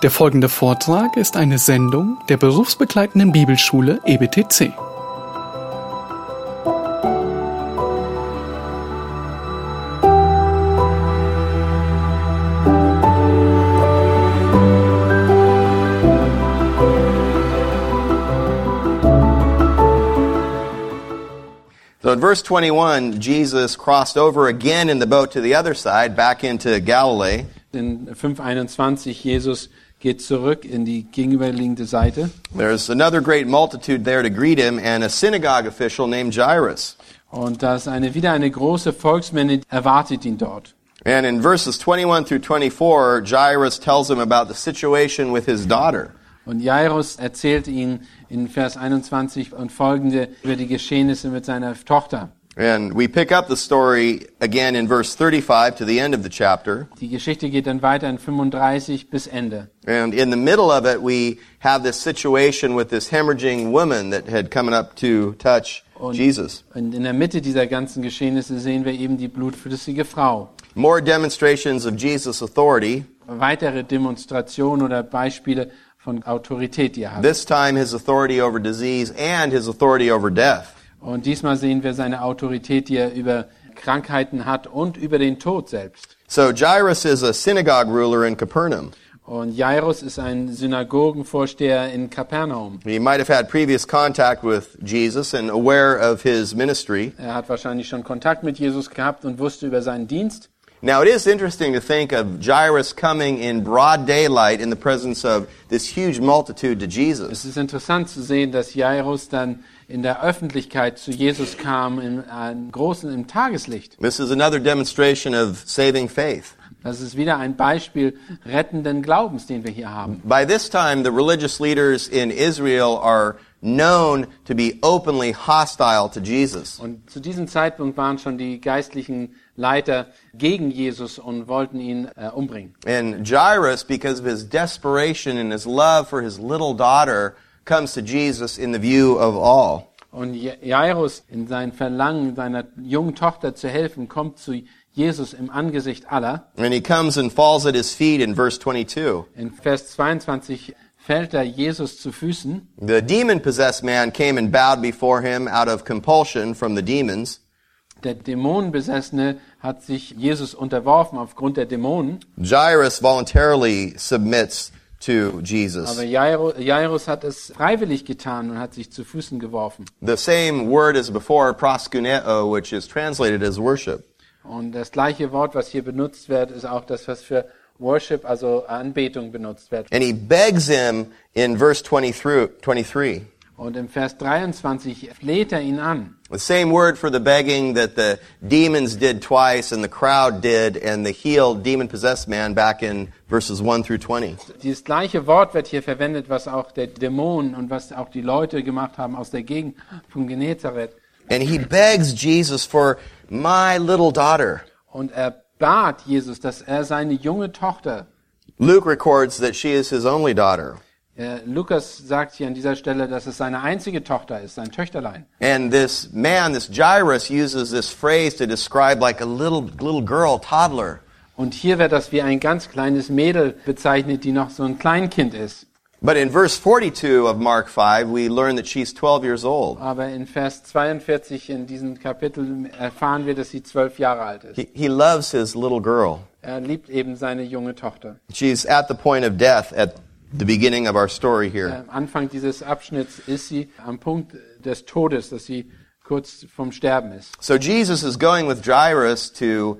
Der folgende Vortrag ist eine Sendung der berufsbegleitenden Bibelschule EBTC. So in verse 21, Jesus crossed over again in the boat to the other side, back into Galilee. In 5.21 Jesus geht zurück in die gegenüberliegende Seite. There's another great multitude there to greet him, and a synagogue official named Jairus. Und da ist eine, wieder eine große Volksmenge erwartet ihn dort. And in verses 21 through 24, Jairus tells him about the situation with his daughter. Und Jairus erzählt ihn in Vers 21 und folgende über die Geschehnisse mit seiner Tochter. And we pick up the story again in verse 35 to the end of the chapter. Die Geschichte geht dann weiter in 35 bis Ende. And in the middle of it, we have this situation with this hemorrhaging woman that had come up to touch Und, Jesus. und in der Mitte dieser ganzen Geschehnisse sehen wir eben die blutflüssige Frau. More demonstrations of Jesus' authority. Weitere Demonstrationen oder Beispiele von Autorität, die er hat. This time, his authority over disease and his authority over death. Und diesmal sehen wir seine Autorität, die er über Krankheiten hat und über den Tod selbst. So Jairus is a synagogue ruler in Capernaum. Und Jairus ist ein Synagogenvorsteher in Kapernaum. He might have had previous contact with Jesus and aware of his ministry. Er hat wahrscheinlich schon Kontakt mit Jesus gehabt und wusste über seinen Dienst. Now, it is interesting to think of Jairus coming in broad daylight in the presence of this huge multitude to Jesus. Es ist interessant zu sehen, dass Jairus dann in der Öffentlichkeit zu Jesus kam, in einem großen im Tageslicht. This is another demonstration of saving faith. Das ist wieder ein Beispiel rettenden Glaubens, den wir hier haben. By this time, the religious leaders in Israel are known to be openly hostile to Jesus. Und zu diesem Zeitpunkt waren schon die geistlichen Leiter gegen Jesus und wollten ihn äh, umbringen. And Jairus, because of his desperation and his love for his little daughter, comes to Jesus in the view of all. Und Jairus in sein Verlangen, seiner jungen Tochter zu helfen, kommt zu Jesus im Angesicht aller. And he comes and falls at his feet in verse 22. In Vers 22 fällt er Jesus zu Füßen. The demon possessed man came and bowed before him out of compulsion from the demons. Der Dämonenbesessene hat sich Jesus unterworfen aufgrund der Dämonen. Jairus voluntarily submits to Jesus. Aber Jairus hat es freiwillig getan und hat sich zu Füßen geworfen. The same word as before, proskuneo, which is translated as worship. Und das gleiche Wort, was hier benutzt wird, ist auch das, was für Worship, also Anbetung benutzt wird. And he begs him in verse 20 23. Und im Vers 23 fleht er ihn an. The same word for the begging that the demons did twice and the crowd did and the healed demon possessed man back in verses 1 through 20. Dieses gleiche Wort wird hier verwendet, was auch der Dämon und was auch die Leute gemacht haben aus der Gegend von Genezareth. And he begs Jesus for my little daughter. Und er bat Jesus, dass er seine junge Tochter, Luke records that she is his only daughter. Äh, Lukas sagt hier an dieser Stelle, dass es seine einzige Tochter ist, sein Töchterlein. And this man, this Jairus, uses this phrase to describe like a little, little girl, toddler. Und hier wird das wie ein ganz kleines Mädel bezeichnet, die noch so ein Kleinkind ist. But in verse 42 of Mark 5, we learn that she's 12 years old. Aber in Vers 42 in diesem Kapitel erfahren wir, dass sie zwölf Jahre alt ist. He, he loves his little girl. Er liebt eben seine junge Tochter. She's at the point of death at the beginning of our story here. Am Anfang dieses Abschnitts ist sie am Punkt des Todes, dass sie kurz vom Sterben ist. So Jesus is going with Jairus to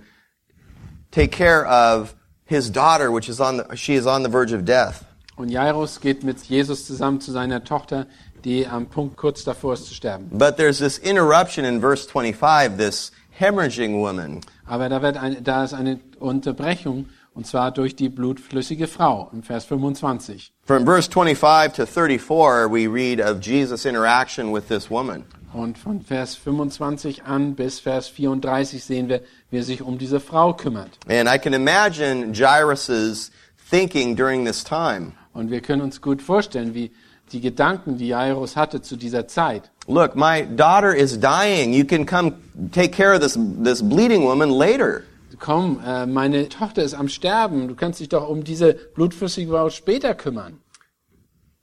take care of his daughter, which is on the, she is on the verge of death. Und Jairus geht mit Jesus zusammen zu seiner Tochter, die am Punkt kurz davor ist zu sterben. But there's this interruption in verse 25, this hemorrhaging woman. Aber da, wird ein, da ist eine Unterbrechung, und zwar durch die blutflüssige Frau im Vers 25. From verse 25 to 34, we read of Jesus' interaction with this woman. Und von Vers 25 an bis Vers 34 sehen wir, wie er sich um diese Frau kümmert. And I can imagine Jairus's thinking during this time. Und wir können uns gut vorstellen, wie die Gedanken, die Jairus hatte zu dieser Zeit. Look, my daughter is dying. You can come take care of this, this bleeding woman later. Komm, äh, meine Tochter ist am Sterben, du kannst dich doch um diese blutflüssige Braut später kümmern.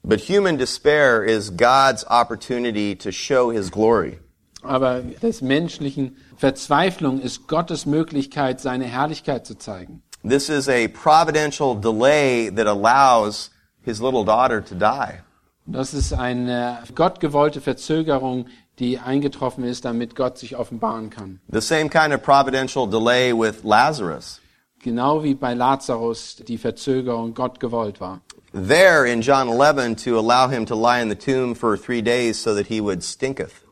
But human despair is God's opportunity to show his glory. Aber des menschlichen Verzweiflung ist Gottes Möglichkeit, seine Herrlichkeit zu zeigen. This is a providential delay that allows his little daughter to die. Das ist eine gottgewollte Verzögerung, die eingetroffen ist, damit Gott sich offenbaren kann. The same kind of providential delay with Lazarus. Genau wie bei Lazarus die Verzögerung Gott gewollt war. There in John 11 to allow him to lie in the tomb for three days so that he would stinketh.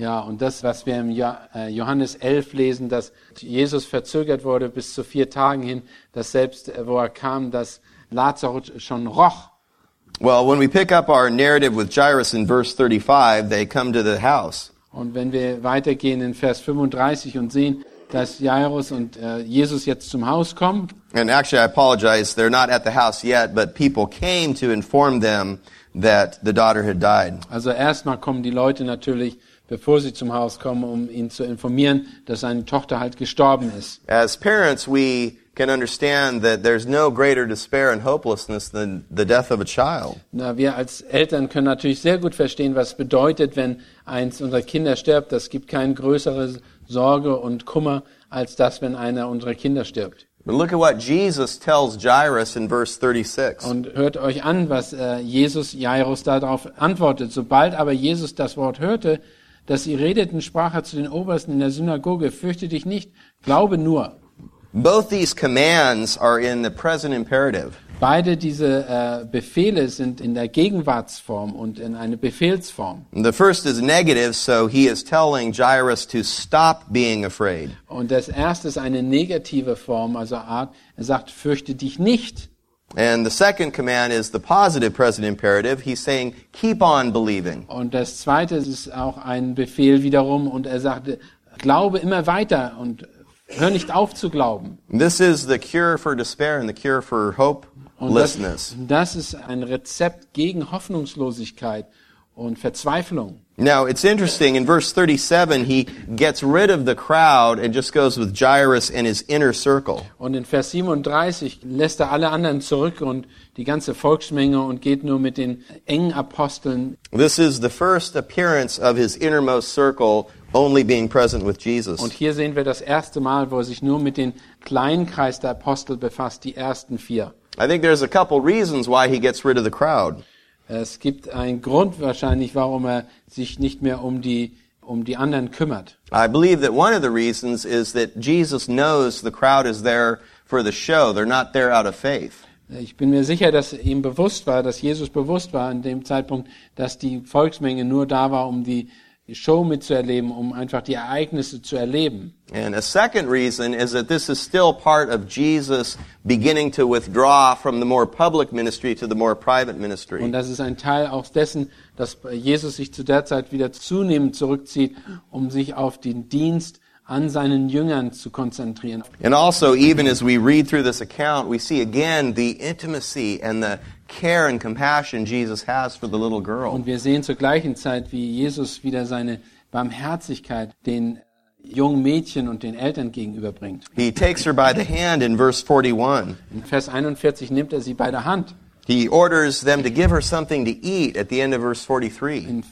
Ja, und das, was wir im äh, Johannes 11 lesen, dass Jesus verzögert wurde bis zu vier Tagen hin, dass selbst, äh, wo er kam, dass Lazarus schon roch. Well, when we pick up our narrative with Jairus in verse 35, they come to the house. Und wenn wir weitergehen in Vers 35 und sehen, dass Jairus und äh, Jesus jetzt zum Haus kommen, And actually, I apologize, they're not at the house yet, but people came to inform them that the daughter had died. also erstmal kommen die Leute natürlich, bevor sie zum Haus kommen, um ihn zu informieren, dass seine Tochter halt gestorben ist. As parents, we can understand that there's no greater despair and hopelessness than the death of a child. Na, wir als Eltern können natürlich sehr gut verstehen, was bedeutet, wenn eins unserer Kinder stirbt. Das gibt keine größere Sorge und Kummer als das, wenn einer unserer Kinder stirbt. But look at what Jesus tells Jairus in verse 36. Und hört euch an, was äh, Jesus Jairus darauf antwortet. Sobald aber Jesus das Wort hörte, dass sie redeten, sprach er zu den Obersten in der Synagoge, fürchte dich nicht, glaube nur. Both these commands are in the present imperative. Beide diese äh, Befehle sind in der Gegenwartsform und in eine Befehlsform. The first is negative, so he is telling Jairus to stop being afraid. Und das erste ist eine negative Form, also Art, er sagt, fürchte dich nicht. And the second command is the positive present imperative. He's saying, keep on believing. Und das zweite ist auch ein Befehl wiederum und er sagte, glaube immer weiter und hör nicht auf zu glauben. This is the cure for despair and the cure for Und das, hopelessness. das ist ein Rezept gegen Hoffnungslosigkeit und Verzweiflung. Now, it's interesting. In verse 37, he gets rid of the crowd and just goes with Jairus and his inner circle. Und in Vers 37 lässt er alle anderen zurück und die ganze Volksmenge und geht nur mit den engen Aposteln. This is the first appearance of his innermost circle only being present with Jesus. Und hier sehen wir das erste Mal, wo er sich nur mit dem kleinen Kreis der Apostel befasst, die ersten vier. I think there's a couple reasons why he gets rid of the crowd. Es gibt einen Grund wahrscheinlich, warum er sich nicht mehr um die, um die anderen kümmert. I believe that one of the reasons is that Jesus knows the crowd is there for the show. They're not there out of faith. Ich bin mir sicher, dass ihm bewusst war, dass Jesus bewusst war an dem Zeitpunkt, dass die Volksmenge nur da war, um die Show mitzuerleben, um einfach die Ereignisse zu erleben. And a second reason is that this is still part of Jesus beginning to withdraw from the more public ministry to the more private Und ministry. das ist ein Teil auch dessen, dass Jesus sich zu der Zeit wieder zunehmend zurückzieht, um sich auf den Dienst an seinen Jüngern zu konzentrieren. And also, even as we read through this account, we see again the intimacy and the care and compassion Jesus has for the little girl. Und wir sehen zur gleichen Zeit, wie Jesus wieder seine Barmherzigkeit den jungen Mädchen und den Eltern gegenüberbringt. He takes her by the hand in verse 41. In Vers 41 nimmt er sie bei der Hand. He orders them to give her something to eat at the end of verse 43. In,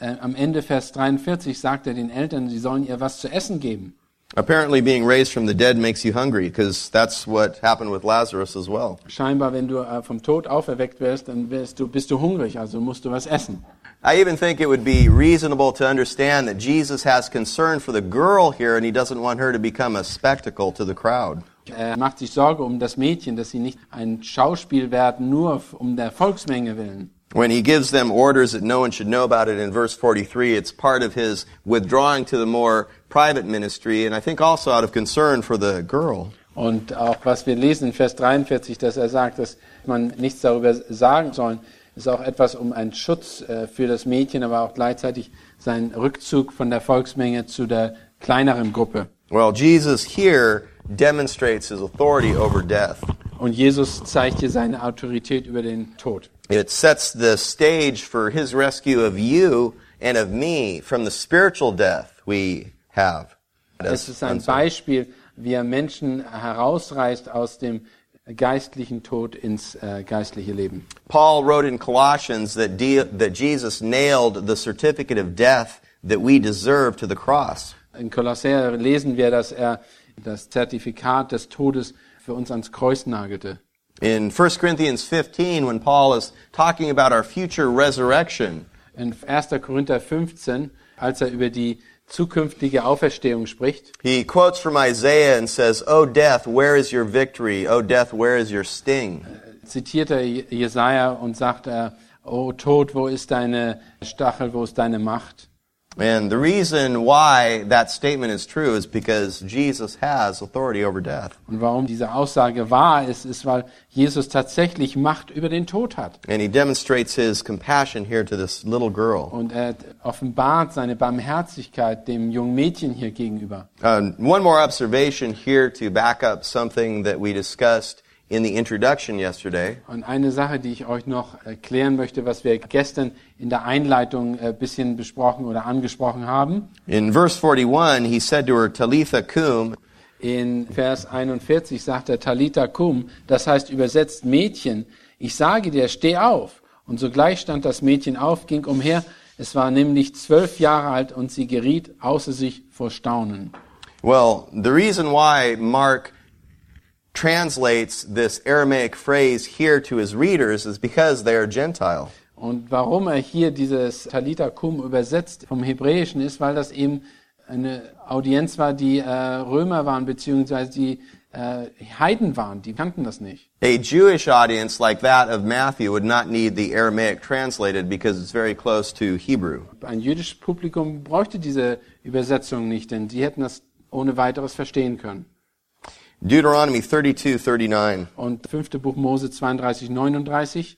äh, am Ende Vers 43 sagt er den Eltern, sie sollen ihr was zu essen geben. Apparently, being raised from the dead makes you hungry because that's what happened with Lazarus as well. Scheinbar, wenn du äh, vom Tod auferweckt wirst, dann wirst du, bist du hungrig, also musst du was essen. I even think it would be reasonable to understand that Jesus has concern for the girl here and he doesn't want her to become a spectacle to the crowd. Er macht sich Sorge um das Mädchen, dass sie nicht ein Schauspiel werden, nur um der Volksmenge willen. When he gives them orders that no one should know about it in verse 43, it's part of his withdrawing to the more private ministry and I think also out of concern for the girl. Und auch was wir lesen in Vers 43, dass er sagt, dass man nichts darüber sagen soll, ist auch etwas um einen Schutz äh, für das Mädchen, aber auch gleichzeitig sein Rückzug von der Volksmenge zu der kleineren Gruppe. Well, Jesus here demonstrates his authority over death. Und Jesus zeigt hier seine Autorität über den Tod. It sets the stage for his rescue of you and of me from the spiritual death we have. Es ist ein Beispiel, wie er Menschen herausreißt aus dem geistlichen Tod ins äh, geistliche Leben. Paul wrote in Colossians that, de- that Jesus nailed the certificate of death that we deserve to the cross. In Kolosser lesen wir, dass er das Zertifikat des Todes für uns ans Kreuz nagelte. In 1 Corinthians 15, when Paul is talking about our future resurrection, In 1. Korinther 15, als er über die zukünftige Auferstehung spricht, he quotes from Isaiah and says, O death, where is your victory? O death, where is your sting? zitiert er Jesaja und sagt er, O Tod, wo ist deine Stachel, wo ist deine Macht? And the reason why that statement is true is because Jesus has authority over death. Und warum diese Aussage wahr ist, ist, weil Jesus tatsächlich Macht über den Tod hat. And he demonstrates his compassion here to this little girl. Und er offenbart seine Barmherzigkeit dem jungen Mädchen hier gegenüber. Um, one more observation here to back up something that we discussed in the introduction yesterday. Und eine Sache, die ich euch noch erklären möchte, was wir gestern in der Einleitung ein bisschen besprochen oder angesprochen haben. In verse 41, he said to her, Talitha cum, In Vers 41 sagt er Talita cum, das heißt übersetzt Mädchen, ich sage dir, steh auf. Und sogleich stand das Mädchen auf, ging umher. Es war nämlich zwölf Jahre alt und sie geriet außer sich vor Staunen. Well, the reason why Mark translates this Aramaic phrase here to his readers is because they are Gentile. Und warum er hier dieses Talita cum übersetzt vom Hebräischen ist, weil das eben eine Audienz war, die äh, Römer waren, beziehungsweise die äh, Heiden waren, die kannten das nicht. A Jewish audience like that of Matthew would not need the Aramaic translated because it's very close to Hebrew. Ein jüdisches Publikum bräuchte diese Übersetzung nicht, denn sie hätten das ohne weiteres verstehen können. Deuteronomy 32, 39. Und fünfte Buch Mose 32, 39.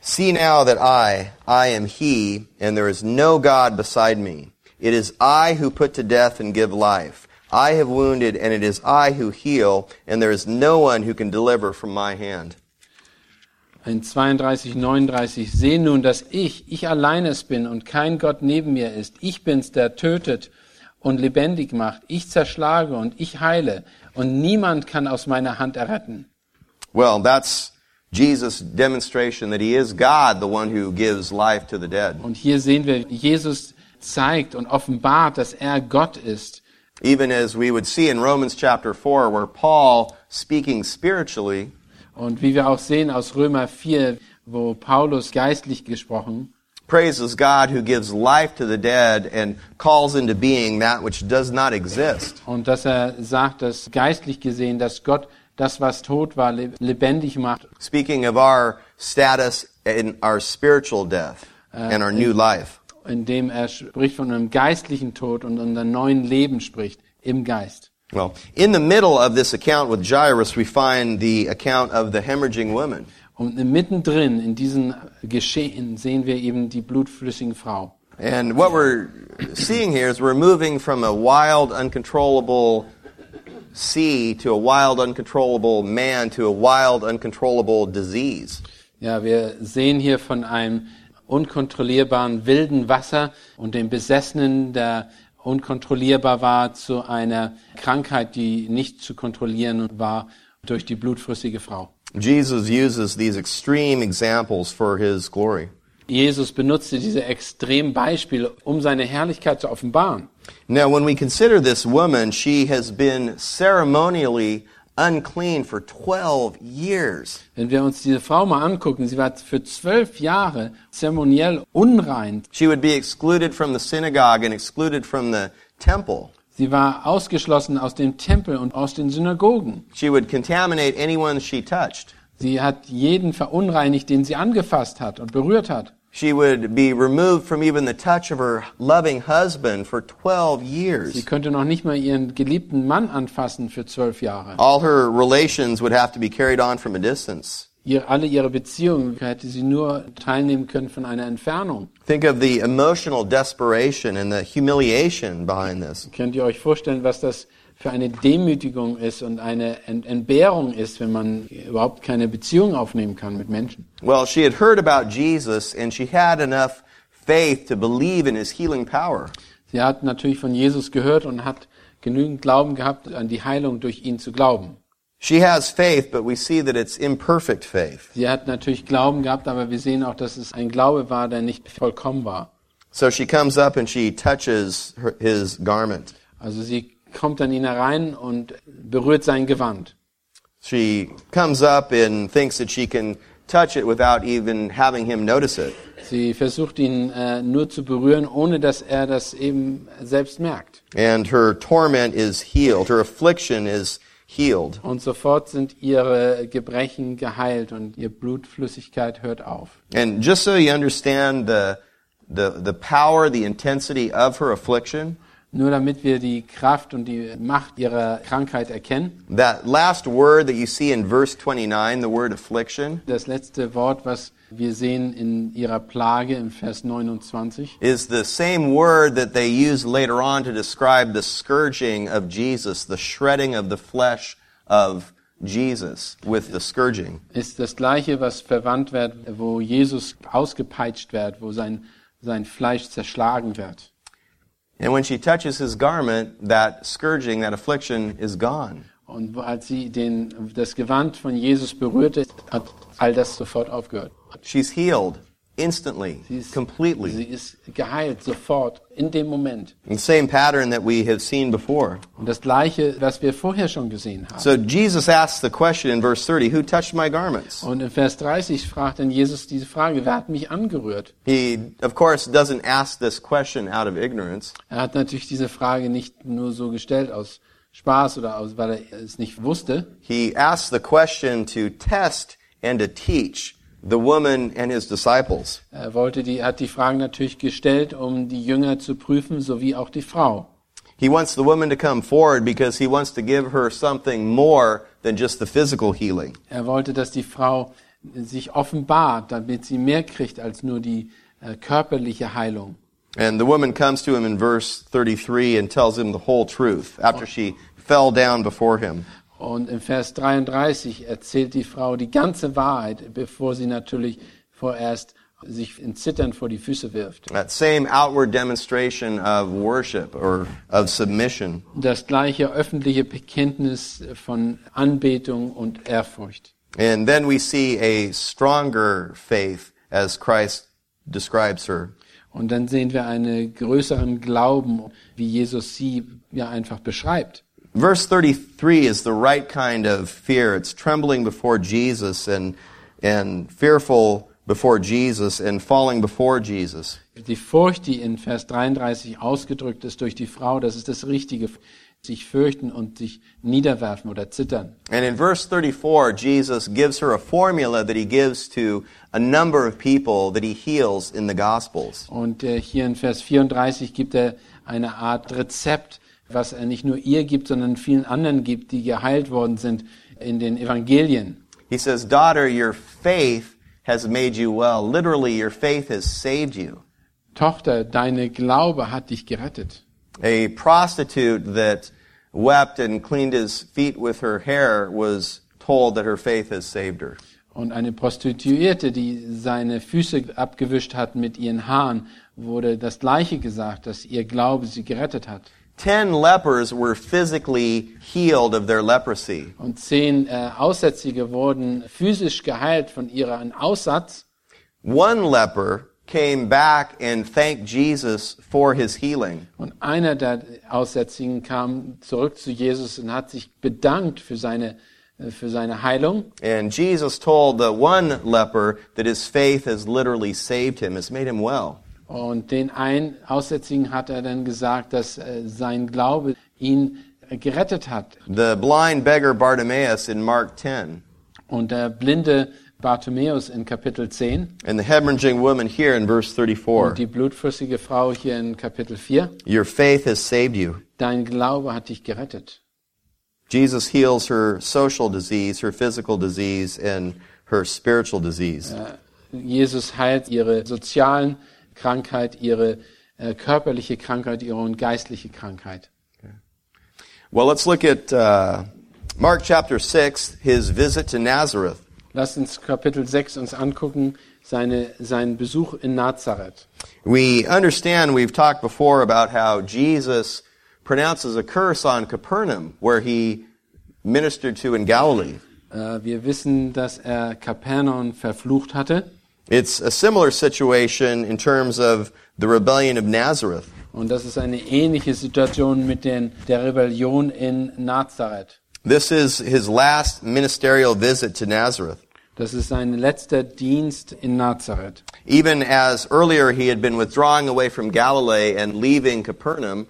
See now that I, I am he, and there is no God beside me. It is I who put to death and give life. I have wounded, and it is I who heal, and there is no one who can deliver from my hand. In 32, 39. Seh nun, dass ich, ich allein es bin und kein Gott neben mir ist. Ich bin's, der tötet und lebendig macht. Ich zerschlage und ich heile. Und niemand kann aus meiner Hand erretten. Well, that's Jesus' demonstration that he is God, the one who gives life to the dead. Und hier sehen wir, Jesus zeigt und offenbart, dass er Gott ist. Even as we would see in Romans chapter 4, where Paul, speaking spiritually, Und wie wir auch sehen aus Römer 4, wo Paulus geistlich gesprochen, praises God who gives life to the dead and calls into being that which does not exist. und dass er sagt, dass geistlich gesehen, dass Gott das, was tot war, lebendig macht. Speaking of our status in our spiritual death and our new life. indem er spricht von einem geistlichen Tod und einem neuen Leben spricht im Geist. Well, in the middle of this account with Jairus, we find the account of the hemorrhaging woman. Und mittendrin in diesem Geschehen sehen wir eben die blutflüssige Frau. And what we're seeing here is we're moving from a wild, uncontrollable sea to a wild, uncontrollable man to a wild, uncontrollable disease. Ja, wir sehen hier von einem unkontrollierbaren wilden Wasser und dem Besessenen, der unkontrollierbar war, zu einer Krankheit, die nicht zu kontrollieren war durch die blutflüssige Frau. Jesus uses these extreme examples for his glory. Jesus benutzte diese extremen Beispiele, um seine Herrlichkeit zu offenbaren. Now, when we consider this woman, she has been ceremonially unclean for 12 years. Wenn wir uns diese Frau mal angucken, sie war für zwölf Jahre zeremoniell unrein. She would be excluded from the synagogue and excluded from the temple. Sie war ausgeschlossen aus dem Tempel und aus den Synagogen. She would contaminate anyone she touched. Sie hat jeden verunreinigt, den sie angefasst hat und berührt hat. She would be removed from even the touch of her loving husband for 12 Sie years. könnte noch nicht mal ihren geliebten Mann anfassen für zwölf Jahre. All her relations would have to be carried on from a distance. Ihr, alle ihre Beziehungen hätte sie nur teilnehmen können von einer Entfernung. Think of the emotional desperation and the humiliation behind this. Könnt ihr euch vorstellen, was das für eine Demütigung ist und eine Ent Entbehrung ist, wenn man überhaupt keine Beziehung aufnehmen kann mit Menschen? Well, she had heard about Jesus and she had enough faith to believe in his healing power. Sie hat natürlich von Jesus gehört und hat genügend Glauben gehabt, an die Heilung durch ihn zu glauben. She has faith, but we see that it's imperfect faith. Sie hat natürlich Glauben gehabt, aber wir sehen auch, dass es ein Glaube war, der nicht vollkommen war. So she comes up and she touches her, his garment. Also sie kommt an ihn herein und berührt sein Gewand. She comes up and thinks that she can touch it without even having him notice it. Sie versucht ihn äh, nur zu berühren, ohne dass er das eben selbst merkt. And her torment is healed. Her affliction is healed. Und sofort sind ihre Gebrechen geheilt und ihr Blutflüssigkeit hört auf. And just so you understand the, the, the power, the intensity of her affliction, Nur damit wir die Kraft und die Macht ihrer Krankheit erkennen. that last word that you see in verse 29, the word affliction, Das letzte Wort, was wir sehen in ihrer Plage im Vers 29, is the same word that they use later on to describe the scourging of Jesus, the shredding of the flesh of Jesus with the scourging. ist das gleiche, was verwandt wird, wo Jesus ausgepeitscht wird, wo sein, sein Fleisch zerschlagen wird. And when she touches his garment, that scourging, that affliction is gone. Und als sie den, das Gewand von Jesus berührte, hat all das sofort aufgehört. She's healed instantly, Sie ist, completely. sie ist geheilt, sofort, in dem Moment. The same pattern that we have seen before. Und das Gleiche, was wir vorher schon gesehen haben. So Jesus asks the question in verse 30, who touched my garments? Und in Vers 30 fragt dann Jesus diese Frage, wer hat mich angerührt? He, of course, doesn't ask this question out of ignorance. Er hat natürlich diese Frage nicht nur so gestellt aus Spaß oder aus, weil er es nicht wusste. He asks the question to test and to teach the woman and his disciples. Er wollte die, hat die Fragen natürlich gestellt, um die Jünger zu prüfen, sowie auch die Frau. He wants the woman to come forward because he wants to give her something more than just the physical healing. Er wollte, dass die Frau sich offenbart, damit sie mehr kriegt als nur die äh, körperliche Heilung. And the woman comes to him in verse 33 and tells him the whole truth after she fell down before him. Und im Vers 33 erzählt die Frau die ganze Wahrheit, bevor sie natürlich vorerst sich in Zittern vor die Füße wirft. That same outward demonstration of worship or of submission. Das gleiche öffentliche Bekenntnis von Anbetung und Ehrfurcht. And then we see a stronger faith as Christ describes her. Und dann sehen wir einen größeren Glauben, wie Jesus sie ja einfach beschreibt. Verse 33 is the right kind of fear. It's trembling before Jesus and, and fearful before Jesus and falling before Jesus. Die Furcht, die in Vers 33 ausgedrückt ist durch die Frau, das ist das Richtige. Sich fürchten und sich niederwerfen oder zittern. And in verse 34, Jesus gives her a formula that he gives to a number of people that he heals in the Gospels. Und äh, hier in Vers 34 gibt er eine Art Rezept, was er nicht nur ihr gibt, sondern vielen anderen gibt, die geheilt worden sind in den Evangelien. He says, Daughter, your faith has made you well. Literally, your faith has saved you. Tochter, deine Glaube hat dich gerettet. A prostitute that wept and cleaned his feet with her hair was told that her faith has saved her. Und eine Prostituierte, die seine Füße abgewischt hat mit ihren Haaren, wurde das Gleiche gesagt, dass ihr Glaube sie gerettet hat. Ten lepers were physically healed of their leprosy. Und zehn äh, Aussätzige wurden physisch geheilt von ihrem Aussatz. One leper came back and thanked Jesus for his healing. Und einer der Aussätzigen kam zurück zu Jesus und hat sich bedankt für seine, äh, für seine Heilung. And Jesus told the one leper that his faith has literally saved him, has made him well. Und den einen Aussätzigen hat er dann gesagt, dass äh, sein Glaube ihn äh, gerettet hat. The blind beggar Bartimaeus in Mark 10, Und der blinde Bartimäus in Kapitel 10 and the hemorrhaging woman here in verse 34. und die blutflüssige Frau hier in Kapitel 4. Your faith has saved you. Dein Glaube hat dich gerettet. Jesus heals her social disease, her physical disease, and her spiritual disease. Jesus heilt ihre sozialen Krankheit, ihre äh, körperliche Krankheit, ihre geistliche Krankheit. Well, let's look at uh, Mark chapter 6, his visit to Nazareth. Lass uns Kapitel 6 uns angucken, seine, seinen Besuch in Nazareth. We understand, we've talked before about how Jesus pronounces a curse on Capernaum, where he ministered to in Galilee. Äh, wir wissen, dass er Kapernaum verflucht hatte. It's a similar situation in terms of the rebellion of Nazareth. Und das ist eine ähnliche Situation mit den, der Rebellion in Nazareth. This is his last ministerial visit to Nazareth. Das ist sein letzter Dienst in Nazareth. Even as earlier he had been withdrawing away from Galilee and leaving Capernaum,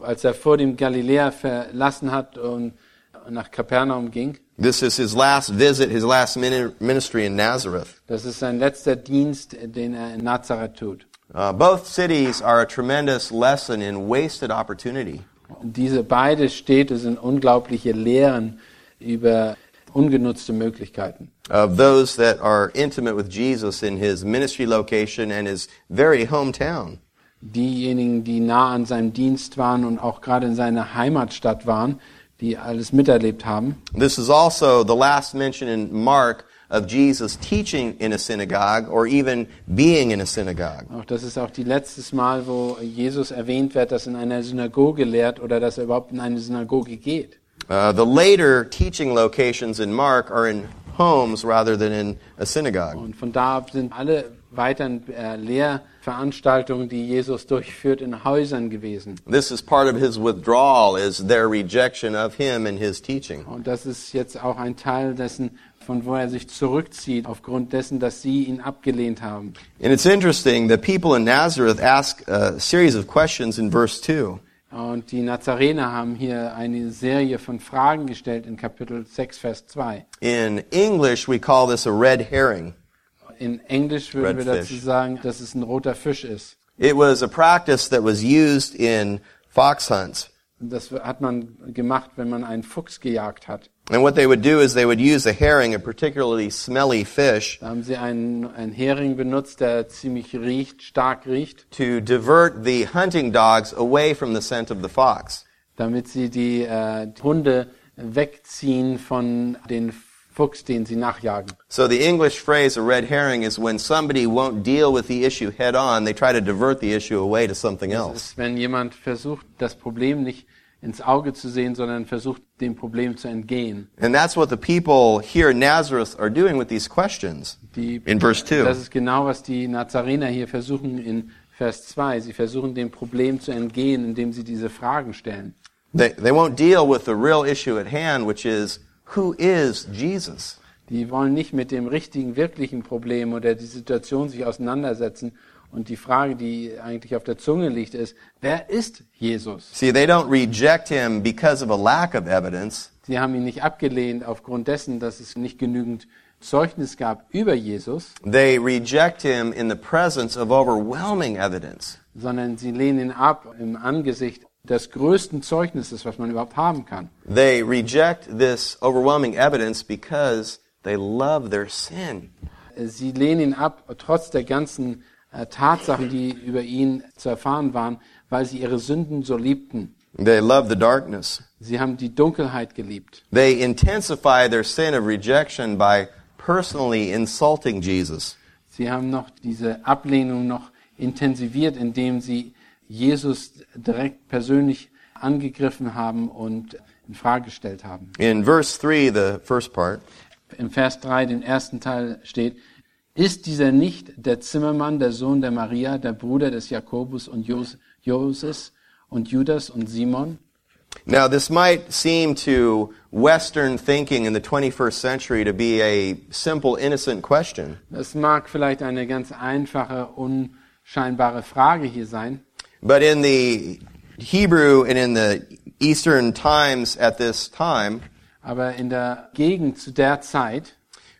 Als er vor dem Galiläa verlassen hat und nach Kapernaum ging, this is his last visit, his last mini- ministry in Nazareth. das ist sein letzter Dienst, den er in Nazareth tut. Uh, both cities are a tremendous lesson in wasted opportunity. Diese beiden Städte sind unglaubliche Lehren über ungenutzte Möglichkeiten. of those that are intimate with Jesus in his ministry location and his very hometown. Diejenigen, die nah an seinem Dienst waren und auch gerade in seiner Heimatstadt waren, die alles miterlebt haben. This is also the last mention in Mark of Jesus teaching in a synagogue or even being in a synagogue. Auch das ist auch die letztes Mal, wo Jesus erwähnt wird, dass in einer Synagoge lehrt oder dass er überhaupt in eine Synagoge geht. Uh, the later teaching locations in Mark are in homes rather than in a synagogue. Und von da ab sind alle weiteren äh, Lehrveranstaltungen, die Jesus durchführt, in Häusern gewesen. This is part of his withdrawal, is their rejection of him and his teaching. Und das ist jetzt auch ein Teil dessen, von wo er sich zurückzieht, aufgrund dessen, dass sie ihn abgelehnt haben. And it's interesting, the people in Nazareth ask a series of questions in verse 2. Und die Nazarener haben hier eine Serie von Fragen gestellt in Kapitel 6, Vers 2. In English, we call this a red herring. In Englisch würden wir Redfish. dazu sagen, dass es ein roter Fisch ist. It was a practice that was used in fox hunts. Das hat man gemacht, wenn man einen Fuchs gejagt hat. And what they would do is they would use a herring, a particularly smelly fish, Da haben sie einen, einen Hering benutzt, der ziemlich riecht, stark riecht, to divert the hunting dogs away from the scent of the fox. damit sie die äh, Hunde wegziehen von den Fuchs, den sie nachjagen. So the English phrase, a red herring, is when somebody won't deal with the issue head on, they try to divert the issue away to something Das else. ist, wenn jemand versucht, das Problem nicht ins Auge zu sehen, sondern versucht, dem Problem zu entgehen. And that's what the people here in Nazareth are doing with these questions Die, in verse 2. das ist genau, was die Nazarener hier versuchen in Vers 2. Sie versuchen, dem Problem zu entgehen, indem sie diese Fragen stellen. They, they won't deal with the real issue at hand, which is, who is Jesus? Die wollen nicht mit dem richtigen, wirklichen Problem oder die Situation sich auseinandersetzen. Und die Frage, die eigentlich auf der Zunge liegt, ist, wer ist Jesus? See, they don't reject him because of a lack of evidence. Sie haben ihn nicht abgelehnt aufgrund dessen, dass es nicht genügend Zeugnis gab über Jesus, They reject him in the presence of overwhelming evidence. sondern sie lehnen ihn ab im Angesicht des größten Zeugnisses, was man überhaupt haben kann. They reject this overwhelming evidence because they love their sin. Sie lehnen ihn ab, trotz der ganzen äh, Tatsachen, die über ihn zu erfahren waren, weil sie ihre Sünden so liebten. They love the darkness. Sie haben die Dunkelheit geliebt. They intensify their sin of rejection by personally insulting Jesus. Sie haben noch diese Ablehnung noch intensiviert, indem sie Jesus direkt persönlich angegriffen haben und in Frage gestellt haben. In verse 3, the first part, Im Vers 3, den ersten Teil steht, ist dieser nicht der Zimmermann, der Sohn der Maria, der Bruder des Jakobus und Jos Joses und Judas und Simon? Now, this might seem to Western thinking in the 21st century to be a simple, innocent question. Das mag vielleicht eine ganz einfache, unscheinbare Frage hier sein, But in the Hebrew and in the Eastern times at this time, aber in der Gegend zu der Zeit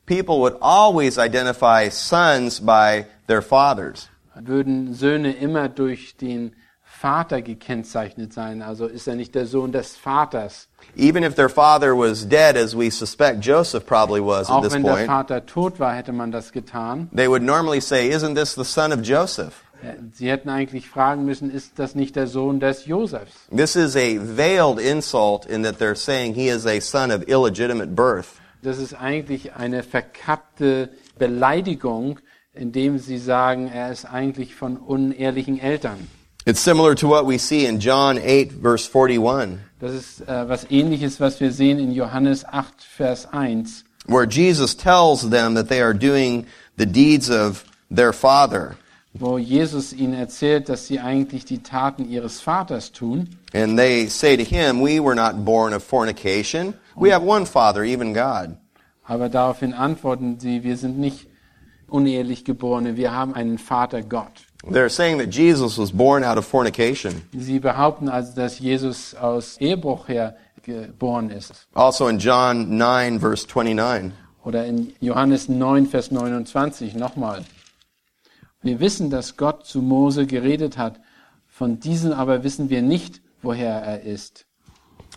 people would always identify sons by their fathers. würden Söhne immer durch den Vater gekennzeichnet sein. Also ist er nicht der Sohn des Vaters. Even if their father was dead, as we suspect Joseph probably was at Auch this wenn der point, Vater tot war, hätte man das getan. they would normally say, Isn't this the son of Joseph? Sie hätten eigentlich fragen müssen, ist das nicht der Sohn des Josefs? This is a veiled insult in that they're saying he is a son of illegitimate birth. Das ist eigentlich eine verkappte Beleidigung, indem sie sagen, er ist eigentlich von unehrlichen Eltern. It's similar to what we see in John 8, verse 41, Das ist äh, was ähnliches, was wir sehen in Johannes 8, Vers 1, where Jesus tells them that they are doing the deeds of their Father. Wo Jesus ihnen erzählt, dass sie eigentlich die Taten ihres Vaters tun. And they say to him, We were not born of fornication. We have one Father, even God. Aber daraufhin antworten sie, wir sind nicht unehelich Geborene, wir haben einen Vater Gott. They're saying that Jesus was born out of fornication. Sie behaupten also, dass Jesus aus Ehebruch her geboren ist. Also in John 9, verse 29. Oder in Johannes 9, Vers 29 nochmal. Wir wissen, dass Gott zu Mose geredet hat. Von diesem aber wissen wir nicht, woher er ist.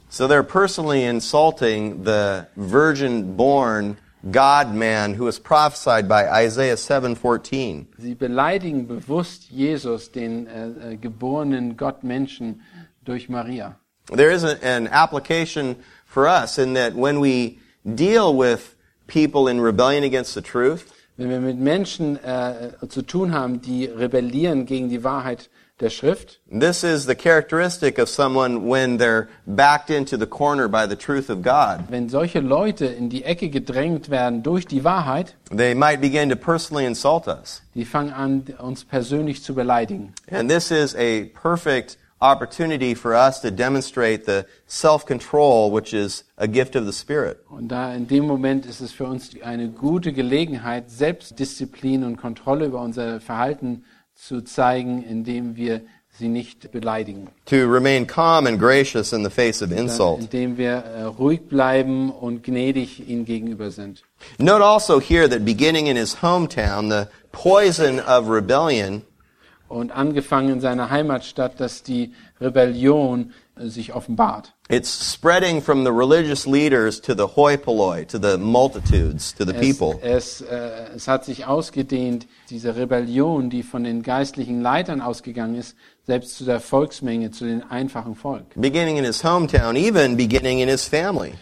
So they're personally insulting the virgin born God man who was prophesied by Isaiah 7:14. Sie beleidigen bewusst Jesus, den äh, äh, geborenen Gottmenschen durch Maria. There is a, an application for us in that when we deal with people in rebellion against the truth, Wenn wir mit Menschen äh, zu tun haben, die rebellieren gegen die Wahrheit der Schrift, this is the characteristic of someone when they're backed into the corner by the truth of God. wenn solche Leute in die Ecke gedrängt werden durch die Wahrheit, They might begin to personally insult us. die fangen an, uns persönlich zu beleidigen. And this is a perfect opportunity for us to demonstrate the self-control which is a gift of the Spirit. Und da in dem Moment ist es für uns eine gute Gelegenheit, Selbstdisziplin und Kontrolle über unser Verhalten zu zeigen, indem wir sie nicht beleidigen. To remain calm and gracious in the face of insult. indem wir äh, ruhig bleiben und gnädig ihnen gegenüber sind. Note also here that beginning in his hometown, the poison of rebellion Und angefangen in seiner Heimatstadt, dass die Rebellion äh, sich offenbart. It's spreading from the religious leaders to the hoi polloi, to the multitudes, to the Es, people. es, äh, es hat sich ausgedehnt, diese Rebellion, die von den geistlichen Leitern ausgegangen ist, selbst zu der Volksmenge, zu den einfachen Volk. Beginning in his hometown, even beginning in his family.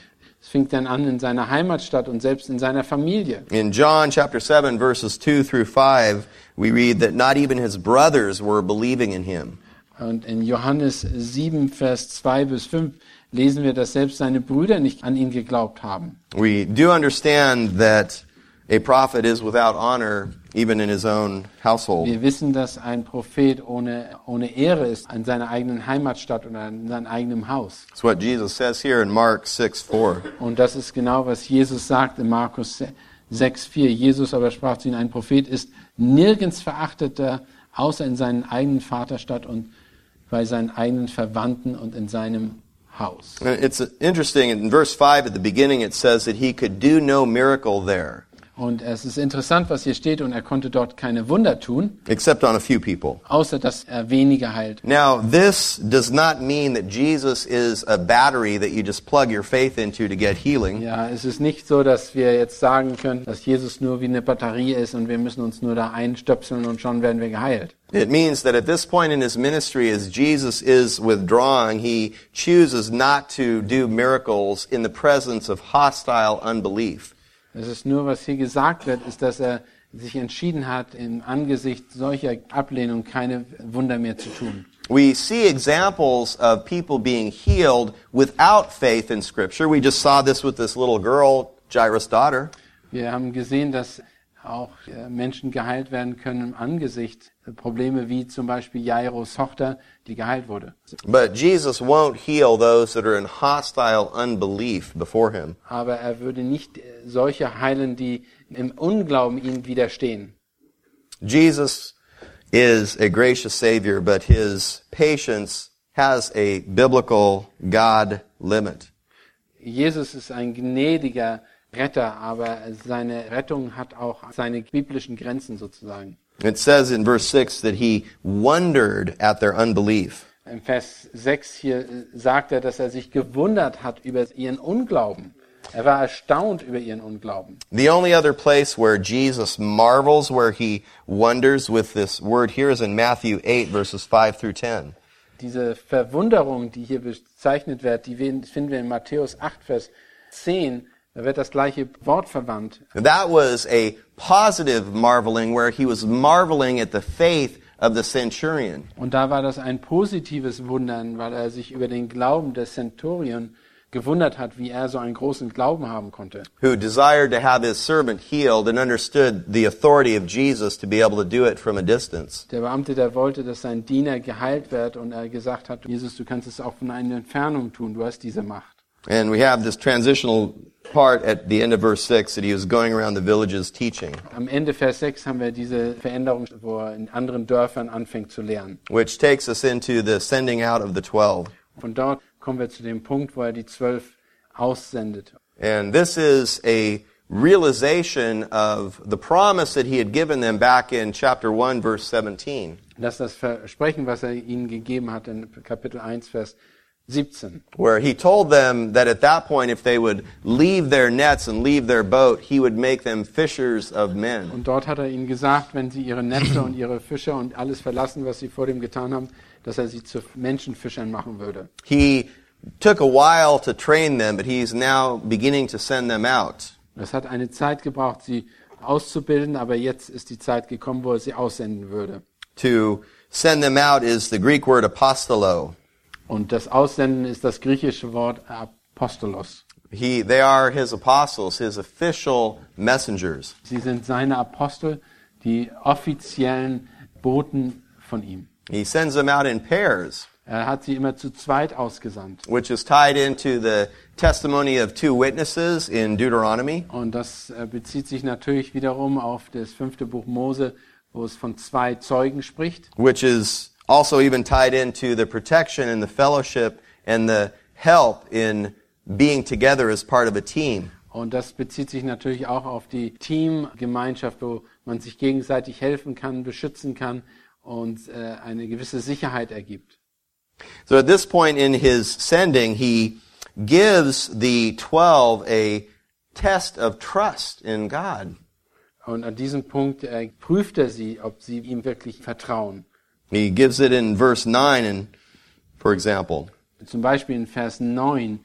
Es fing dann an in seiner Heimatstadt und selbst in seiner Familie. In John chapter 7 verses 2 through 5, we read that not even his brothers were believing in him. Und in Johannes 7, Vers 2 bis 5 lesen wir, dass selbst seine Brüder nicht an ihn geglaubt haben. We do understand that a prophet is without honor even in his own household. Wir wissen, dass ein Prophet ohne, ohne Ehre ist an seiner eigenen Heimatstadt oder in seinem eigenen Haus. That's what Jesus says here in Mark 6 4. Und das ist genau, was Jesus sagt in Markus 6, 4. Jesus aber sprach zu ihnen, ein Prophet ist nirgends verachteter, außer in seinen eigenen Vaterstadt und bei seinen eigenen Verwandten und in seinem Haus. It's interesting, in verse 5 at the beginning it says that he could do no miracle there Und es ist interessant, was hier steht, und er konnte dort keine Wunder tun, except on a few people. außer dass er wenige heilt. Now, this does not mean that Jesus is a battery that you just plug your faith into to get healing. Ja, es ist nicht so, dass wir jetzt sagen können, dass Jesus nur wie eine Batterie ist und wir müssen uns nur da einstöpseln und schon werden wir geheilt. It means that at this point in his ministry, as Jesus is withdrawing, he chooses not to do miracles in the presence of hostile unbelief. Es ist nur, was hier gesagt wird, ist, dass er sich entschieden hat, im Angesicht solcher Ablehnung keine Wunder mehr zu tun. We see examples of people being healed without faith in Scripture. We just saw this with this little girl, Jairus' daughter. Wir haben gesehen, dass auch äh, Menschen geheilt werden können im Angesicht Probleme wie zum Beispiel Jairus Tochter, die geheilt wurde. But Jesus won't heal those that are in hostile unbelief before him. Aber er würde nicht äh, solche heilen, die im Unglauben ihm widerstehen. Jesus is a gracious Savior, but his patience has a biblical God limit. Jesus ist ein gnädiger Retter, aber seine Rettung hat auch seine biblischen Grenzen sozusagen. It says in verse 6 that he wondered at their unbelief. Im Vers 6 hier äh, sagt er, dass er sich gewundert hat über ihren Unglauben. Er war erstaunt über ihren Unglauben. The only other place where Jesus marvels, where he wonders with this word here, is in Matthew 8, verses 5 through 10. Diese Verwunderung, die hier bezeichnet wird, die finden wir in Matthäus 8, Vers 10. Da wird das gleiche Wort verwandt. That was a positive marveling where he was marveling at the faith of the centurion, Und da war das ein positives Wundern, weil er sich über den Glauben des Centurion gewundert hat, wie er so einen großen Glauben haben konnte. who desired to have his servant healed and understood the authority of Jesus to be able to do it from a distance. Der Beamte, der wollte, dass sein Diener geheilt wird und er gesagt hat, Jesus, du kannst es auch von einer Entfernung tun, du hast diese Macht. And we have this transitional part at the end of verse 6 that he was going around the villages teaching, Am Ende Vers 6 haben wir diese Veränderung, wo er in anderen Dörfern anfängt zu lernen. which takes us into the sending out of the 12. Von dort kommen wir zu dem Punkt, wo er die zwölf aussendet. And this is a realization of the promise that he had given them back in chapter 1 verse 17. Das ist das Versprechen, was er ihnen gegeben hat in Kapitel 1, Vers 17. where he told them that at that point, if they would leave their nets and leave their boat, he would make them fishers of men. Und dort hat er ihnen gesagt, wenn sie ihre Netze und ihre Fischer und alles verlassen, was sie vor dem getan haben, dass er sie zu Menschenfischern machen würde. He took a while to train them, but he's now beginning to send them out. Es hat eine Zeit gebraucht, sie auszubilden, aber jetzt ist die Zeit gekommen, wo er sie aussenden würde. To send them out is the Greek word apostolo. Und das Aussenden ist das griechische Wort Apostolos. He, they are his apostles, his official messengers. Sie sind seine Apostel, die offiziellen Boten von ihm. He sends them out in pairs, Er hat sie immer zu zweit ausgesandt. which is tied into the testimony of two witnesses in Deuteronomy. Und das äh, bezieht sich natürlich wiederum auf das fünfte Buch Mose, wo es von zwei Zeugen spricht. which is also even tied into the protection and the fellowship and the help in being together as part of a team. Und das bezieht sich natürlich auch auf die Teamgemeinschaft, wo man sich gegenseitig helfen kann, beschützen kann und äh, eine gewisse Sicherheit ergibt. So at this point in his sending, he gives the 12 a test of trust in God. Und an diesem Punkt äh, prüft er sie, ob sie ihm wirklich vertrauen. He gives it in verse 9 and for example. Zum Beispiel in Vers 9,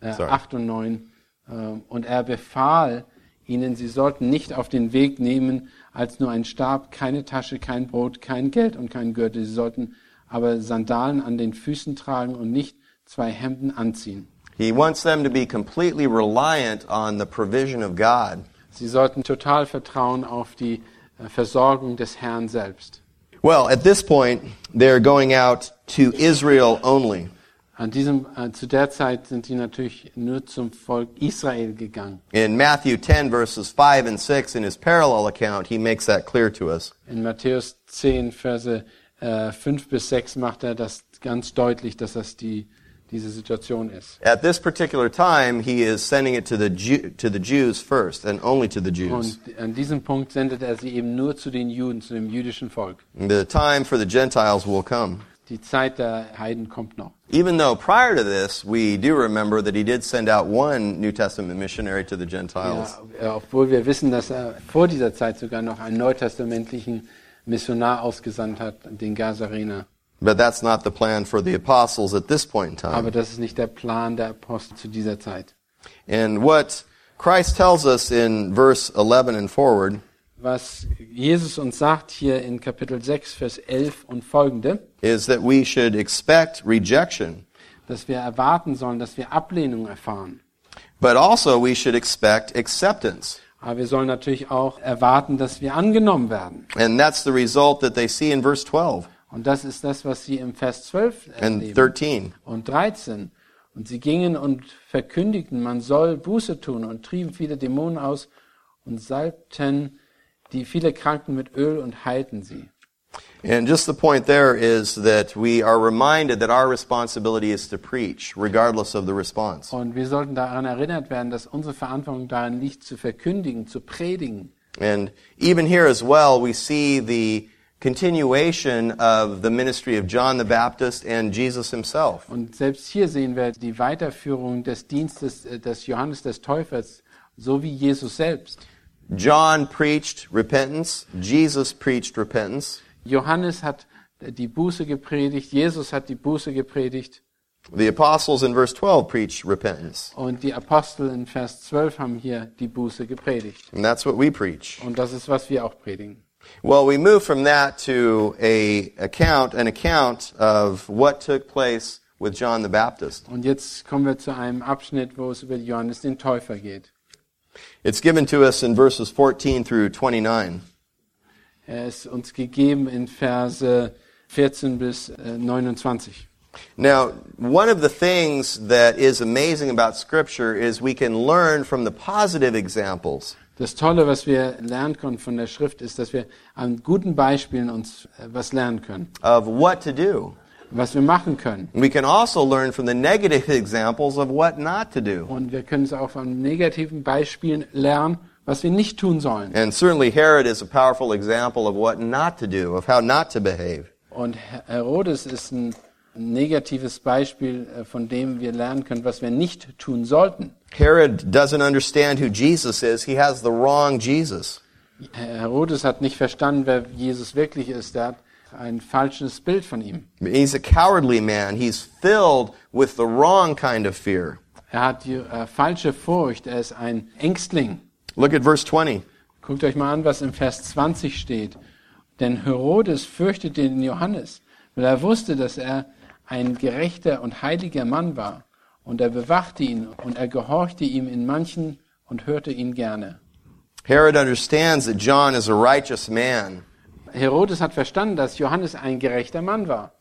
äh, Sorry. 8 und 9. Äh, und er befahl ihnen, sie sollten nicht auf den Weg nehmen als nur ein Stab, keine Tasche, kein Brot, kein Geld und kein Gürtel. Sie sollten aber Sandalen an den Füßen tragen und nicht zwei Hemden anziehen. He wants them to be completely reliant on the provision of God. Sie sollten total vertrauen auf die äh, Versorgung des Herrn selbst. Well, at this point, they're going out to Israel only. An diesem, äh, zu der Zeit sind sie natürlich nur zum Volk Israel gegangen. In Matthew 10 verses 5 and 6 in his parallel account, he makes that clear to us. In Matthäus 10, Verse äh, 5 bis 6 macht er das ganz deutlich, dass das die, diese Situation ist. At this particular time, he is sending it to the Jew, to the Jews first and only to the Jews. Und an diesem Punkt sendet er sie eben nur zu den Juden, zu dem jüdischen Volk. The time for the Gentiles will come. Die Zeit der Heiden kommt noch. Even though prior to this, we do remember that he did send out one New Testament missionary to the Gentiles. Ja, äh, obwohl wir wissen, dass er vor dieser Zeit sogar noch einen neutestamentlichen Missionar ausgesandt hat, den Gazarener. But that's not the plan for the apostles at this point in time. Aber das ist nicht der Plan der Apostel zu dieser Zeit. And what Christ tells us in verse 11 and forward Was Jesus uns sagt hier in Kapitel 6, Vers 11 und folgende, is that we should expect rejection, dass wir erwarten sollen, dass wir Ablehnung erfahren. but also we should expect acceptance. Aber wir sollen natürlich auch erwarten, dass wir angenommen werden. And that's the result that they see in verse 12 Und das ist das, was sie im Vers 12 and erleben. 13. und 13. Und sie gingen und verkündigten, man soll Buße tun und trieben viele Dämonen aus und salbten die viele Kranken mit Öl und heilten sie. And just the point there is that we are reminded that our responsibility is to preach, regardless of the response. Und wir sollten daran erinnert werden, dass unsere Verantwortung darin liegt, zu verkündigen, zu predigen. And even here as well, we see the continuation of the ministry of John the Baptist and Jesus himself. Und selbst hier sehen wir die Weiterführung des Dienstes äh, des Johannes des Täufers, so wie Jesus selbst. John preached repentance. Jesus preached repentance. Johannes hat die Buße gepredigt, Jesus hat die Buße gepredigt The apostles in verse 12 preached repentance. und die Apostel in Vers 12 haben hier die Buße gepredigt. And that's what we preach. Und das ist, was wir auch predigen. Well, we move from that to a account, an account of what took place with John the Baptist. Und jetzt kommen wir zu einem Abschnitt, wo es über Johannes den Täufer geht. It's given to us in verses 14 through 29. Er ist uns gegeben in Verse 14 bis äh, 29. Now, one of the things that is amazing about Scripture is we can learn from the positive examples. Das Tolle, was wir lernen können von der Schrift, ist, dass wir an guten Beispielen uns äh, was lernen können, of what to do. was wir machen können. We can also learn from the negative examples of what not to do. Und wir können es auch von negativen Beispielen lernen, was wir nicht tun sollen. And certainly Herod is a powerful example of what not to do, of how not to behave. Und Her- Herodes ist ein negatives Beispiel, äh, von dem wir lernen können, was wir nicht tun sollten. Herod doesn't understand who Jesus is. He has the wrong Jesus. Herodes hat nicht verstanden, wer Jesus wirklich ist. Er hat ein falsches Bild von ihm. He's a cowardly man. He's filled with the wrong kind of fear. Er hat die äh, falsche Furcht. Er ist ein Ängstling. Look at verse 20. Guckt euch mal an, was im Vers 20 steht. Denn Herodes fürchtete den Johannes, weil er wusste, dass er ein gerechter und heiliger Mann war. Und er bewachte ihn und er gehorchte ihm in manchen und hörte ihn gerne. Herod understands that John is a righteous man, Herodes hat verstanden, dass Johannes ein gerechter Mann war.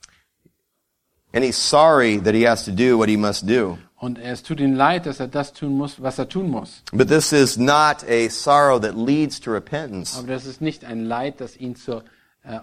and he's sorry that he has to do what he must do. Und es tut ihm leid, dass er das tun muss, was er tun muss. But this is not a sorrow that leads to repentance. Aber das ist nicht ein Leid, das ihn zur äh,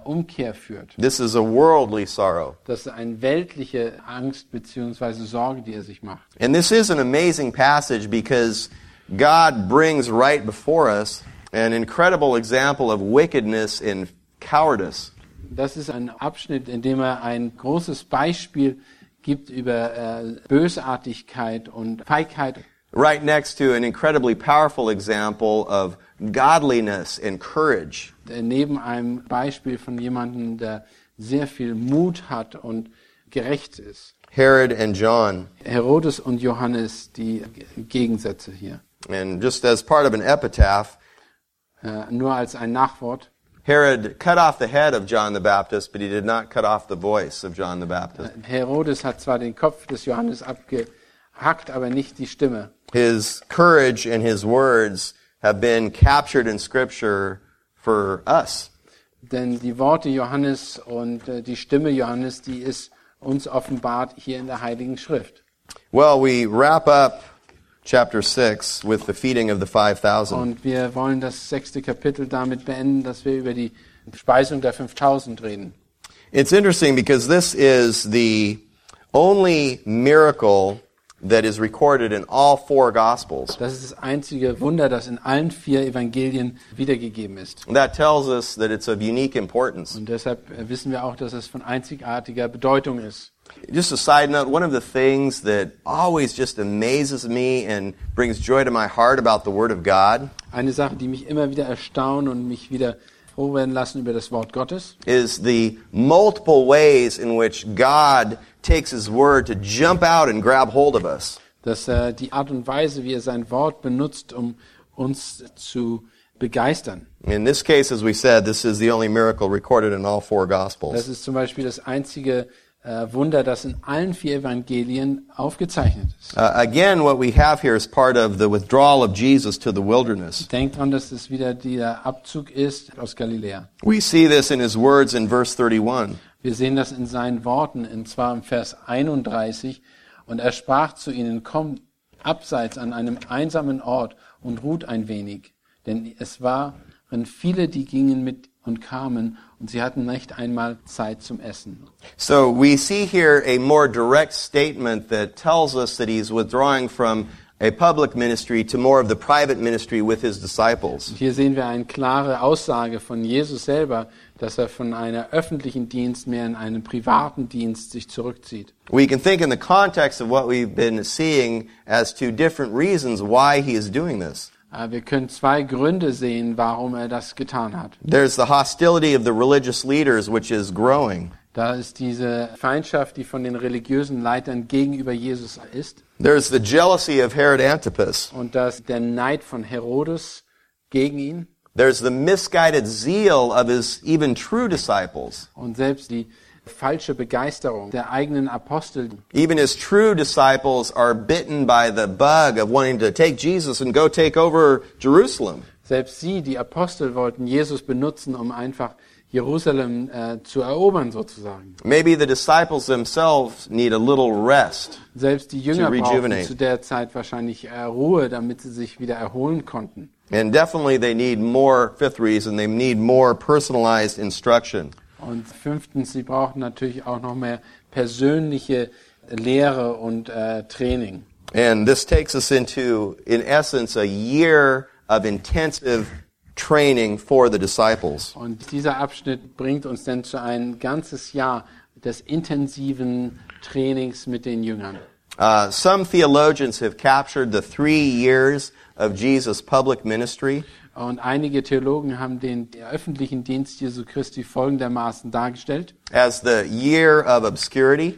Umkehr führt. This is a worldly sorrow. Das ist eine weltliche Angst beziehungsweise Sorge, die er sich macht. And this is an amazing passage because God brings right before us an incredible example of wickedness and cowardice. Das ist ein Abschnitt, in dem er ein großes Beispiel gibt über äh, Bösartigkeit und Feigheit. Right next to an incredibly powerful example of godliness and courage. Äh, Neben einem Beispiel von jemandem, der sehr viel Mut hat und gerecht ist. Herod and John. Herodes und Johannes, die Gegensätze hier. And just as part of an epitaph, Äh, nur als ein Nachwort. Herod cut off the head of John the Baptist, but he did not cut off the voice of John the Baptist. Herodes hat zwar den Kopf des Johannes abgehackt, aber nicht die Stimme. His courage and his words have been captured in Scripture for us. Denn die Worte Johannes und äh, die Stimme Johannes, die ist uns offenbart hier in der Heiligen Schrift. Well, we wrap up chapter 6 with the feeding of the 5,000. Und wir wollen das sechste Kapitel damit beenden, dass wir über die Speisung der 5000 reden. It's interesting because this is the only miracle that is recorded in all four Gospels. Das ist das einzige Wunder, das in allen vier Evangelien wiedergegeben ist. And that tells us that it's of unique importance. Und deshalb äh, wissen wir auch, dass es von einzigartiger Bedeutung ist. Just a side note, one of the things that always just amazes me and brings joy to my heart about the Word of God Eine Sache, die mich immer wieder erstaunt und mich wieder lassen über das Wort Gottes, is the multiple ways in which God takes His Word to jump out and grab hold of us. dass äh, die Art und Weise, wie er sein Wort benutzt, um uns zu begeistern. In this case, as we said, this is the only miracle recorded in all four Das Gospels. ist zum Beispiel das einzige äh, Wunder, das in allen vier Evangelien aufgezeichnet ist. Uh, again, what we have here is part of the withdrawal of Jesus to the wilderness. Denkt dran, dass es wieder der Abzug ist aus Galiläa. We see this in his words in verse 31. Wir sehen das in seinen Worten, und zwar im Vers 31. Und er sprach zu ihnen, kommt abseits an einem einsamen Ort und ruht ein wenig. Denn es waren viele, die gingen mit und kamen, und sie hatten nicht einmal Zeit zum Essen. So we see here a more direct statement that tells us that he's withdrawing from a public ministry to more of the private ministry with his disciples. Hier sehen wir eine klare Aussage von Jesus selber, dass er von einer öffentlichen Dienst mehr in einen privaten Dienst sich zurückzieht. We can think in the context of what we've been seeing as to different reasons why he is doing this. Äh, Wir können zwei Gründe sehen, warum er das getan hat. There's the hostility of the religious leaders, which is growing. Da ist diese Feindschaft, die von den religiösen Leitern gegenüber Jesus ist. There's the jealousy of Herod Antipas. Und da ist der Neid von Herodes gegen ihn. There's the misguided zeal of his even true disciples. Und selbst die falsche Begeisterung der eigenen Apostel, Even his true disciples are bitten by the bug of wanting to take Jesus and go take over Jerusalem. selbst sie, die Apostel, wollten Jesus benutzen, um einfach Jerusalem äh, zu erobern sozusagen. Maybe the disciples themselves need a little rest. Selbst die Jünger brauchten zu der Zeit wahrscheinlich äh, Ruhe, damit sie sich wieder erholen konnten. And definitely they need more, fifth reason, they need more personalized instruction. Und fünftens, sie brauchen natürlich auch noch mehr persönliche Lehre und äh, Training. And this takes us into, in essence, a year of intensive training for the disciples. Und dieser Abschnitt bringt uns dann zu ein ganzes Jahr des intensiven Trainings mit den Jüngern. Uh, some theologians have captured the three years of Jesus' public ministry Und einige Theologen haben den öffentlichen Dienst Jesu Christi folgendermaßen dargestellt. as the year of obscurity.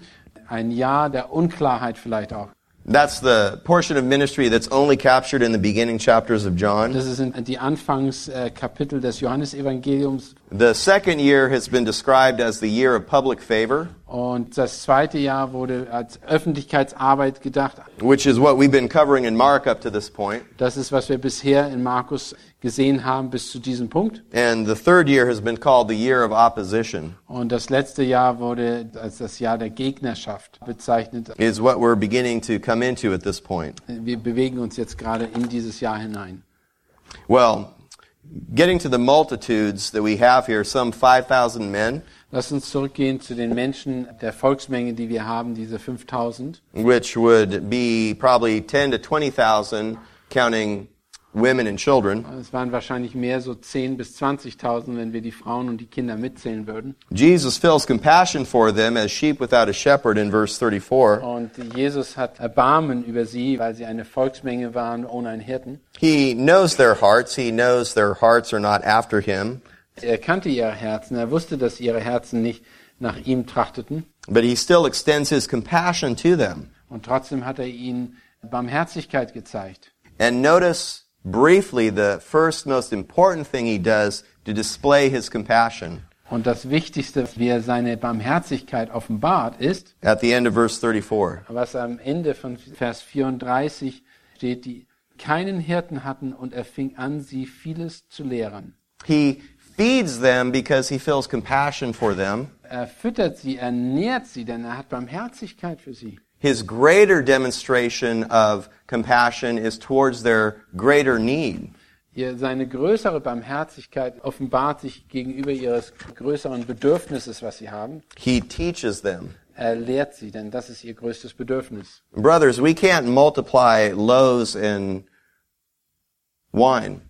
Ein Jahr der Unklarheit vielleicht auch. That's the portion of ministry that's only captured in the beginning chapters of John. Das sind die Anfangskapitel des Johannesevangeliums. The second year has been described as the year of public favor, Und das zweite Jahr wurde als Öffentlichkeitsarbeit gedacht. which is what we've been covering in Mark up to this point. Das ist, was wir bisher in Markus gesehen haben bis zu diesem Punkt. And the third year has been called the year of opposition, Und das letzte Jahr wurde als das Jahr der Gegnerschaft bezeichnet. is what we're beginning to come into at this point. Wir bewegen uns jetzt gerade in dieses Jahr hinein. Well, getting to the multitudes that we have here, some 5,000 men, Lass uns zurückgehen zu den Menschen der Volksmenge, die wir haben, diese 5000. which would be probably 10 to 20,000 counting women and children. Es waren wahrscheinlich mehr so 10 bis 20.000, wenn wir die Frauen und die Kinder mitzählen würden. Jesus feels compassion for them as sheep without a shepherd in verse 34. Und Jesus hat Erbarmen über sie, weil sie eine Volksmenge waren ohne einen Hirten. He knows their hearts. He knows their hearts are not after him. Er kannte ihre Herzen. Er wusste, dass ihre Herzen nicht nach ihm trachteten. But he still extends his compassion to them. Und trotzdem hat er ihnen Barmherzigkeit gezeigt. And notice briefly the first most important thing he does to display his compassion. Und das Wichtigste, wie er seine Barmherzigkeit offenbart, ist, At the end of verse 34. was am Ende von Vers 34 steht, die keinen Hirten hatten und er fing an, sie vieles zu lehren. He feeds them because he feels compassion for them. Er füttert sie, er nährt sie, denn er hat Barmherzigkeit für sie. His greater demonstration of compassion is towards their greater need. Ihr, seine größere Barmherzigkeit offenbart sich gegenüber ihres größeren Bedürfnisses, was sie haben. He teaches them. Er lehrt sie, denn das ist ihr größtes Bedürfnis. Brothers, we can't multiply loaves and wine.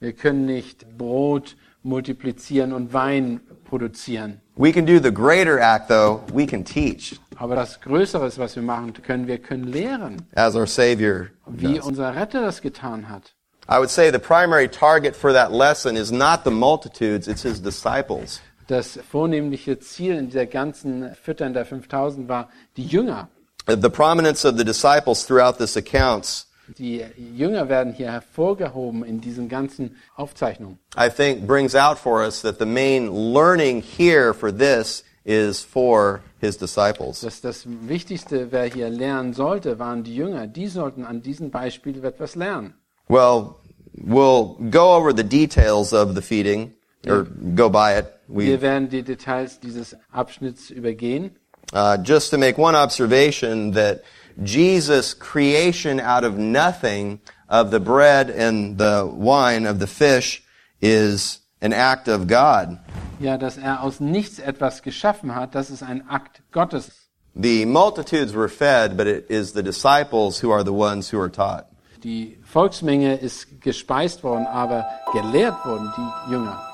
Wir können nicht Brot multiplizieren und Wein produzieren. We can do the greater act, though. We can teach, Aber das Größere, was wir machen können, wir können lehren, as our Savior wie does. unser Retter das getan hat. I would say the primary target for that lesson is not the multitudes, it's his disciples. Das vornehmliche Ziel in dieser ganzen Füttern der 5000 war die Jünger. The prominence of the disciples throughout this account, Die Jünger werden hier hervorgehoben in diesen ganzen Aufzeichnungen. I think, brings out for us that the main learning here for this is for his disciples. Das, das Wichtigste, wer hier lernen sollte, waren die Jünger. Die sollten an diesem Beispiel etwas lernen. Well, we'll go over the details of the feeding, or go by it. We Wir werden die Details dieses Abschnitts übergehen. Uh, just to make one observation that Jesus' creation out of nothing of the bread and the wine of the fish is an act of God. Ja, dass er aus nichts etwas geschaffen hat, das ist ein Akt Gottes. The multitudes were fed, but it is the disciples who are the ones who are taught. Die Volksmenge ist gespeist worden, aber gelehrt wurden die Jünger.